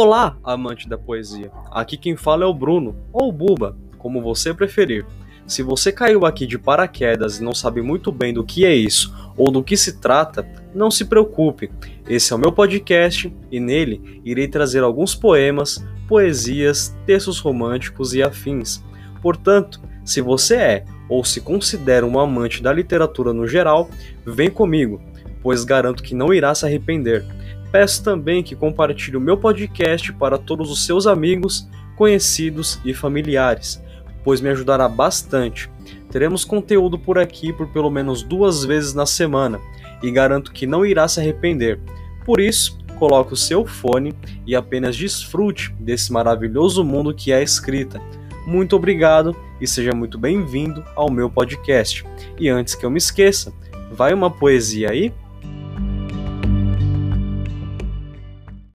Olá, amante da poesia. Aqui quem fala é o Bruno, ou Buba, como você preferir. Se você caiu aqui de paraquedas e não sabe muito bem do que é isso ou do que se trata, não se preocupe. Esse é o meu podcast e nele irei trazer alguns poemas, poesias, textos românticos e afins. Portanto, se você é ou se considera um amante da literatura no geral, vem comigo, pois garanto que não irá se arrepender. Peço também que compartilhe o meu podcast para todos os seus amigos, conhecidos e familiares, pois me ajudará bastante. Teremos conteúdo por aqui por pelo menos duas vezes na semana e garanto que não irá se arrepender. Por isso, coloque o seu fone e apenas desfrute desse maravilhoso mundo que é a escrita. Muito obrigado e seja muito bem-vindo ao meu podcast. E antes que eu me esqueça, vai uma poesia aí?